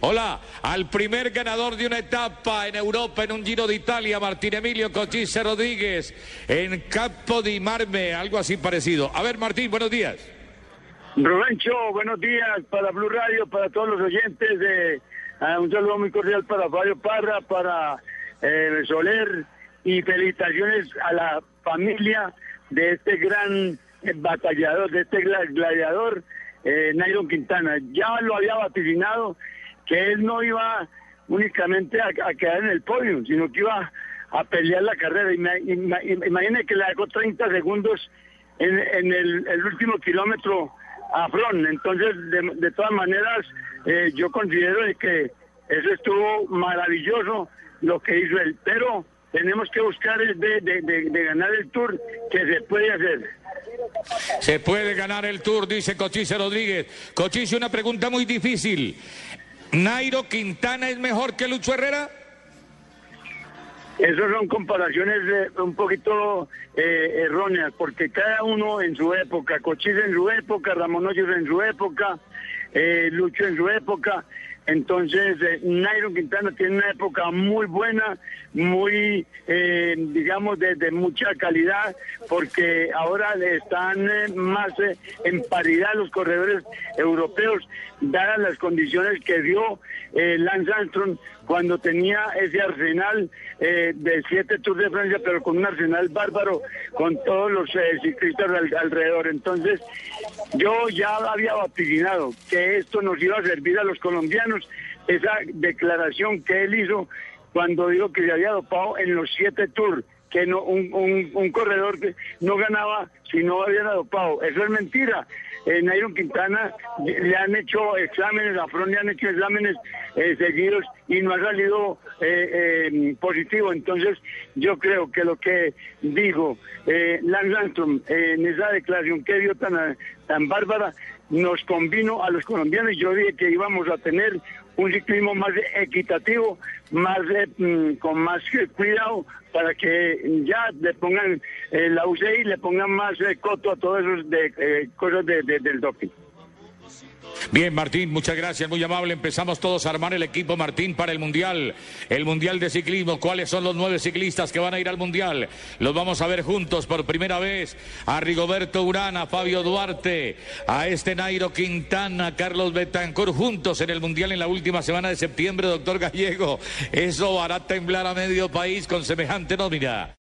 Hola, al primer ganador de una etapa en Europa en un Giro de Italia, Martín Emilio Cochise Rodríguez, en Campo di Marme, algo así parecido. A ver, Martín, buenos días. Robencho, buenos días para Blue Radio, para todos los oyentes. De, ah, un saludo muy cordial para Fabio Parra, para eh, Soler y felicitaciones a la familia de este gran batallador, de este gla- gladiador, eh, Nairo Quintana. Ya lo había vaticinado que él no iba únicamente a, a quedar en el podio, sino que iba a pelear la carrera. Ima- ima- Imagine que le dejó 30 segundos en, en el, el último kilómetro a Fron. Entonces, de, de todas maneras, eh, yo considero de que eso estuvo maravilloso lo que hizo él. Pero tenemos que buscar el de, de- de- de ganar el Tour que se puede hacer. Se puede ganar el Tour, dice Cochise Rodríguez. Cochise, una pregunta muy difícil. ¿Nairo Quintana es mejor que Lucho Herrera? Esas son comparaciones eh, un poquito eh, erróneas, porque cada uno en su época, Cochise en su época, Ramón Hoyos en su época, eh, Lucho en su época. Entonces, eh, Nairo Quintana tiene una época muy buena, muy, eh, digamos, de, de mucha calidad, porque ahora están eh, más eh, en paridad los corredores europeos, dadas las condiciones que dio eh, Lance Armstrong cuando tenía ese arsenal eh, de siete Tours de Francia, pero con un arsenal bárbaro, con todos los ciclistas al- alrededor. Entonces, yo ya había vaticinado que esto nos iba a servir a los colombianos, esa declaración que él hizo cuando dijo que se había dopado en los siete Tours que no, un, un, un corredor que no ganaba si no había dopado. Eso es mentira. En Nairo Quintana le han hecho exámenes, a Fron le han hecho exámenes eh, seguidos y no ha salido eh, eh, positivo. Entonces, yo creo que lo que dijo eh, Lance Armstrong eh, en esa declaración que dio tan, tan bárbara nos convino a los colombianos. Yo dije que íbamos a tener un ciclismo más equitativo, más eh, mm, con más eh, cuidado para que ya le pongan eh, la UCI, le pongan más eh, coto a todas esas cosas de- de- del doping. Bien, Martín, muchas gracias, muy amable. Empezamos todos a armar el equipo, Martín, para el Mundial. El Mundial de Ciclismo. ¿Cuáles son los nueve ciclistas que van a ir al Mundial? Los vamos a ver juntos por primera vez. A Rigoberto Urán, a Fabio Duarte, a este Nairo Quintana, a Carlos Betancourt, juntos en el Mundial en la última semana de septiembre, doctor Gallego. Eso hará temblar a medio país con semejante nómina.